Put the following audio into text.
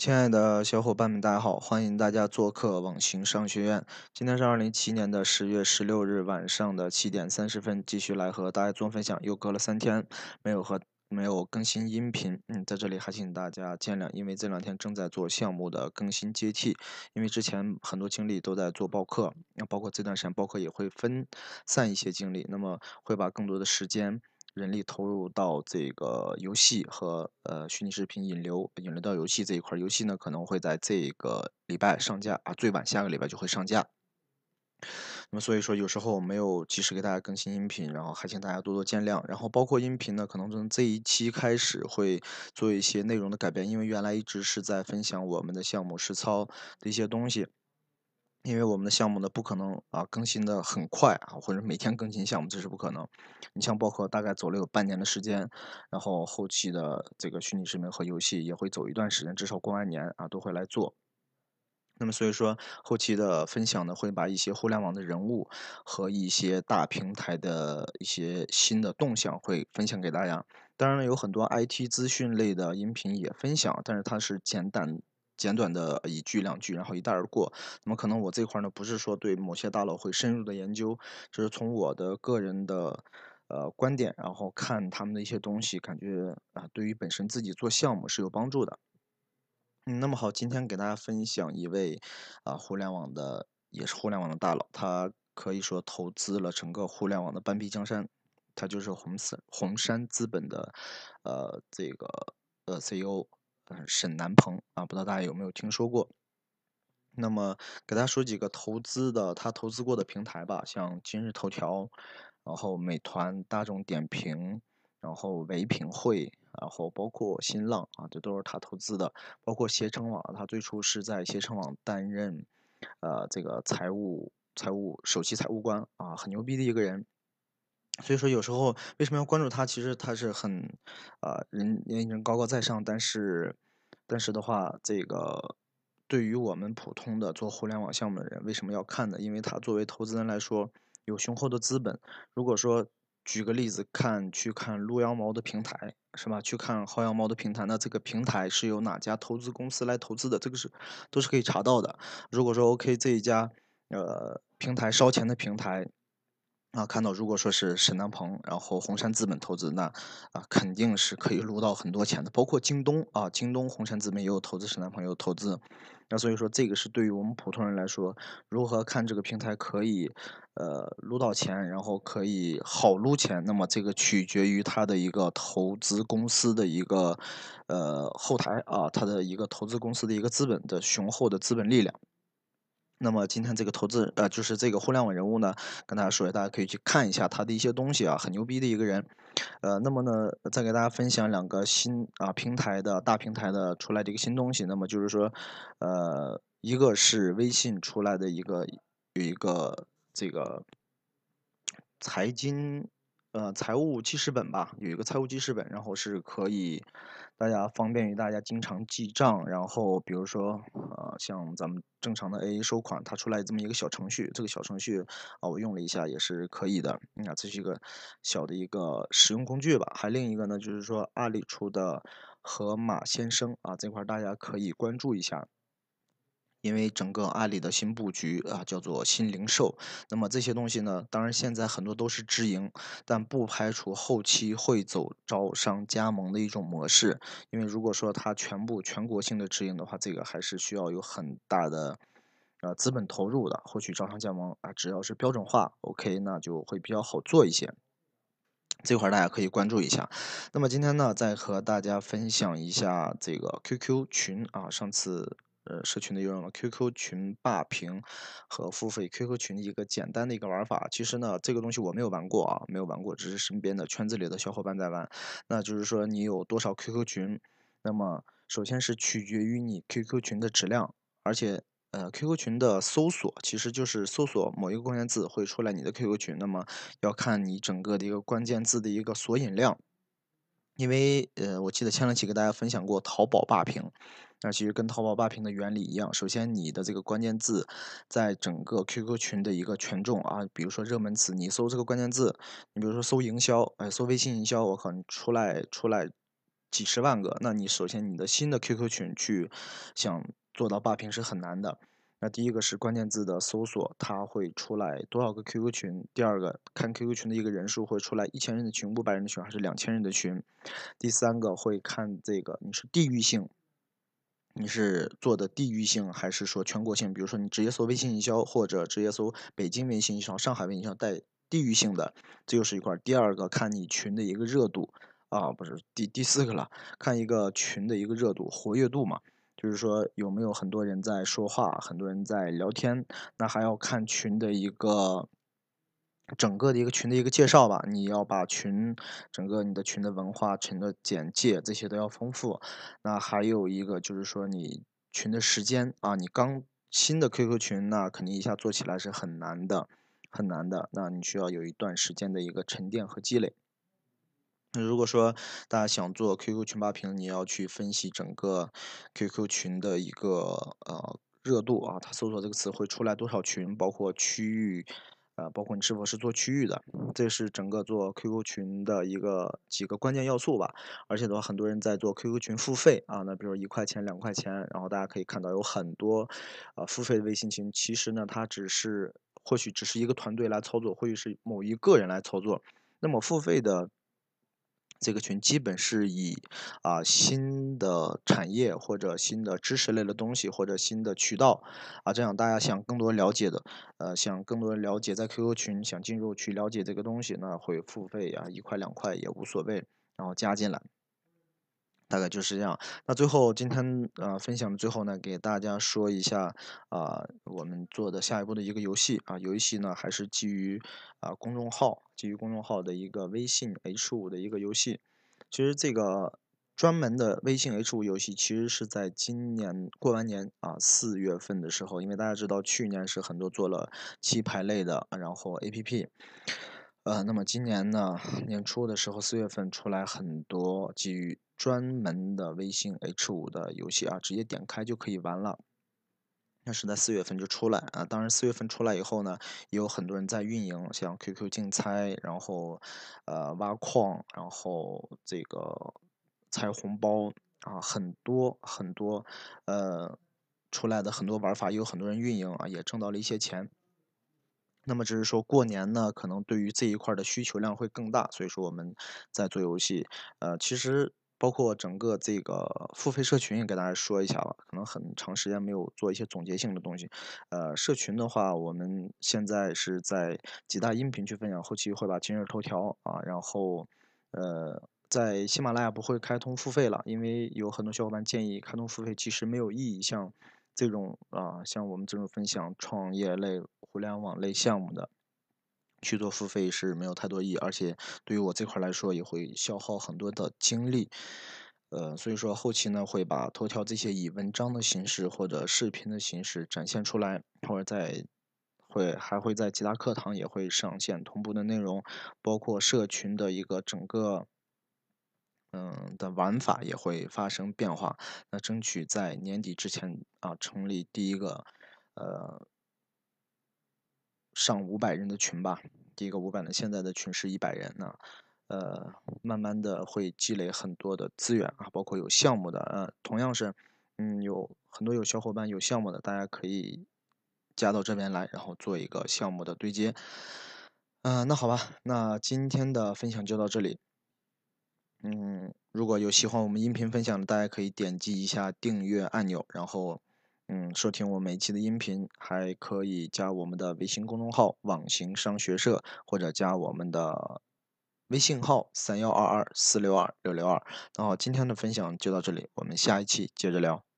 亲爱的小伙伴们，大家好！欢迎大家做客网行商学院。今天是二零一七年的十月十六日晚上的七点三十分，继续来和大家做分享。又隔了三天没有和没有更新音频，嗯，在这里还请大家见谅，因为这两天正在做项目的更新接替，因为之前很多精力都在做报课，那包括这段时间报课也会分散一些精力，那么会把更多的时间。人力投入到这个游戏和呃虚拟视频引流引流到游戏这一块，游戏呢可能会在这个礼拜上架啊，最晚下个礼拜就会上架。那么所以说有时候没有及时给大家更新音频，然后还请大家多多见谅。然后包括音频呢，可能从这一期开始会做一些内容的改变，因为原来一直是在分享我们的项目实操的一些东西。因为我们的项目呢，不可能啊更新的很快啊，或者每天更新项目，这是不可能。你像包括大概走了有半年的时间，然后后期的这个虚拟视频和游戏也会走一段时间，至少过完年啊都会来做。那么所以说，后期的分享呢，会把一些互联网的人物和一些大平台的一些新的动向会分享给大家。当然了，有很多 IT 资讯类的音频也分享，但是它是简单。简短的一句两句，然后一带而过。那么可能我这块呢，不是说对某些大佬会深入的研究，就是从我的个人的呃观点，然后看他们的一些东西，感觉啊，对于本身自己做项目是有帮助的。嗯，那么好，今天给大家分享一位啊互联网的，也是互联网的大佬，他可以说投资了整个互联网的半壁江山，他就是红森红杉资本的呃这个呃 CEO。沈南鹏啊，不知道大家有没有听说过？那么给大家说几个投资的，他投资过的平台吧，像今日头条，然后美团、大众点评，然后唯品会，然后包括新浪啊，这都是他投资的。包括携程网，他最初是在携程网担任呃这个财务财务首席财务官啊，很牛逼的一个人。所以说有时候为什么要关注他？其实他是很，呃，人人人高高在上，但是，但是的话，这个对于我们普通的做互联网项目的人，为什么要看呢？因为他作为投资人来说，有雄厚的资本。如果说举个例子，看去看撸羊毛的平台，是吧？去看薅羊毛的平台，那这个平台是由哪家投资公司来投资的？这个是都是可以查到的。如果说 OK 这一家，呃，平台烧钱的平台。啊，看到如果说是沈南鹏，然后红杉资本投资，那啊肯定是可以撸到很多钱的。包括京东啊，京东红杉资本也有投资，沈南鹏有投资。那所以说这个是对于我们普通人来说，如何看这个平台可以呃撸到钱，然后可以好撸钱，那么这个取决于它的一个投资公司的一个呃后台啊，它的一个投资公司的一个资本的雄厚的资本力量。那么今天这个投资呃，就是这个互联网人物呢，跟大家说，大家可以去看一下他的一些东西啊，很牛逼的一个人。呃，那么呢，再给大家分享两个新啊平台的大平台的出来的一个新东西。那么就是说，呃，一个是微信出来的一个有一个这个财经。呃，财务记事本吧，有一个财务记事本，然后是可以大家方便于大家经常记账。然后比如说，呃，像咱们正常的 AA 收款，它出来这么一个小程序，这个小程序啊，我用了一下也是可以的。啊，这是一个小的一个使用工具吧。还另一个呢，就是说阿里出的河马先生啊，这块大家可以关注一下。因为整个阿里的新布局啊，叫做新零售。那么这些东西呢，当然现在很多都是直营，但不排除后期会走招商加盟的一种模式。因为如果说它全部全国性的直营的话，这个还是需要有很大的呃资本投入的。获取招商加盟啊，只要是标准化，OK，那就会比较好做一些。这块大家可以关注一下。那么今天呢，再和大家分享一下这个 QQ 群啊，上次。呃，社群的用了 QQ 群霸屏和付费 QQ 群的一个简单的一个玩法。其实呢，这个东西我没有玩过啊，没有玩过，只是身边的圈子里的小伙伴在玩。那就是说，你有多少 QQ 群，那么首先是取决于你 QQ 群的质量，而且呃，QQ 群的搜索其实就是搜索某一个关键字会出来你的 QQ 群，那么要看你整个的一个关键字的一个索引量。因为呃，我记得前两期给大家分享过淘宝霸屏。那其实跟淘宝霸屏的原理一样，首先你的这个关键字，在整个 QQ 群的一个权重啊，比如说热门词，你搜这个关键字，你比如说搜营销，哎，搜微信营销，我靠，你出来出来几十万个，那你首先你的新的 QQ 群去想做到霸屏是很难的。那第一个是关键字的搜索，它会出来多少个 QQ 群；第二个看 QQ 群的一个人数会出来一千人的群、五百人的群还是两千人的群；第三个会看这个你是地域性，你是做的地域性还是说全国性？比如说你直接搜微信营销，或者直接搜北京微信营销、上海微信营销带地域性的，这又是一块。第二个看你群的一个热度啊，不是第第四个了，看一个群的一个热度、活跃度嘛。就是说有没有很多人在说话，很多人在聊天，那还要看群的一个整个的一个群的一个介绍吧。你要把群整个你的群的文化、群的简介这些都要丰富。那还有一个就是说你群的时间啊，你刚新的 QQ 群，那肯定一下做起来是很难的，很难的。那你需要有一段时间的一个沉淀和积累。那如果说大家想做 QQ 群霸屏，你要去分析整个 QQ 群的一个呃热度啊，它搜索这个词会出来多少群，包括区域，啊，包括你是否是做区域的，这是整个做 QQ 群的一个几个关键要素吧。而且的话，很多人在做 QQ 群付费啊，那比如一块钱、两块钱，然后大家可以看到有很多啊付费的微信群，其实呢，它只是或许只是一个团队来操作，或许是某一个人来操作，那么付费的。这个群基本是以啊新的产业或者新的知识类的东西或者新的渠道啊，这样大家想更多了解的，呃，想更多了解在 QQ 群想进入去了解这个东西，那会付费啊，一块两块也无所谓，然后加进来。大概就是这样。那最后今天呃分享的最后呢，给大家说一下啊，我们做的下一步的一个游戏啊，游戏呢还是基于啊公众号，基于公众号的一个微信 H 五的一个游戏。其实这个专门的微信 H 五游戏，其实是在今年过完年啊四月份的时候，因为大家知道去年是很多做了棋牌类的，然后 APP。呃，那么今年呢，年初的时候，四月份出来很多基于专门的微信 H 五的游戏啊，直接点开就可以玩了。那是在四月份就出来啊，当然四月份出来以后呢，也有很多人在运营，像 QQ 竞猜，然后呃挖矿，然后这个猜红包啊，很多很多呃出来的很多玩法，也有很多人运营啊，也挣到了一些钱。那么只是说过年呢，可能对于这一块的需求量会更大，所以说我们在做游戏。呃，其实包括整个这个付费社群也给大家说一下吧，可能很长时间没有做一些总结性的东西。呃，社群的话，我们现在是在几大音频去分享，后期会把今日头条啊，然后呃，在喜马拉雅不会开通付费了，因为有很多小伙伴建议开通付费其实没有意义，像。这种啊，像我们这种分享创业类、互联网类项目的，去做付费是没有太多意义，而且对于我这块来说也会消耗很多的精力。呃，所以说后期呢会把头条这些以文章的形式或者视频的形式展现出来，或者在会还会在其他课堂也会上线同步的内容，包括社群的一个整个。嗯的玩法也会发生变化，那争取在年底之前啊成立第一个呃上五百人的群吧，第一个五百人，现在的群是一百人呢，呃慢慢的会积累很多的资源啊，包括有项目的，呃同样是嗯有很多有小伙伴有项目的，大家可以加到这边来，然后做一个项目的对接。嗯，那好吧，那今天的分享就到这里。嗯，如果有喜欢我们音频分享的，大家可以点击一下订阅按钮，然后嗯收听我每期的音频，还可以加我们的微信公众号“网行商学社”，或者加我们的微信号三幺二二四六二六六二。那好，今天的分享就到这里，我们下一期接着聊。